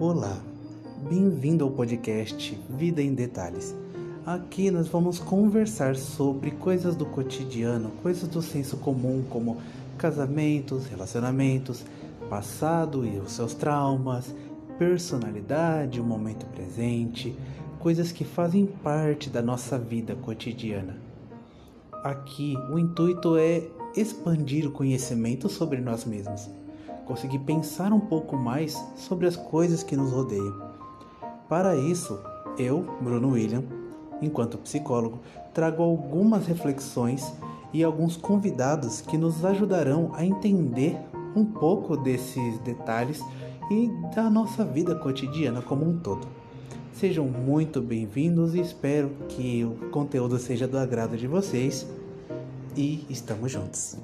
Olá, bem-vindo ao podcast Vida em Detalhes. Aqui nós vamos conversar sobre coisas do cotidiano, coisas do senso comum, como casamentos, relacionamentos, passado e os seus traumas, personalidade, o momento presente, coisas que fazem parte da nossa vida cotidiana. Aqui o intuito é expandir o conhecimento sobre nós mesmos, conseguir pensar um pouco mais sobre as coisas que nos rodeiam. Para isso, eu, Bruno William, enquanto psicólogo, trago algumas reflexões e alguns convidados que nos ajudarão a entender um pouco desses detalhes e da nossa vida cotidiana como um todo. Sejam muito bem-vindos e espero que o conteúdo seja do agrado de vocês e estamos juntos.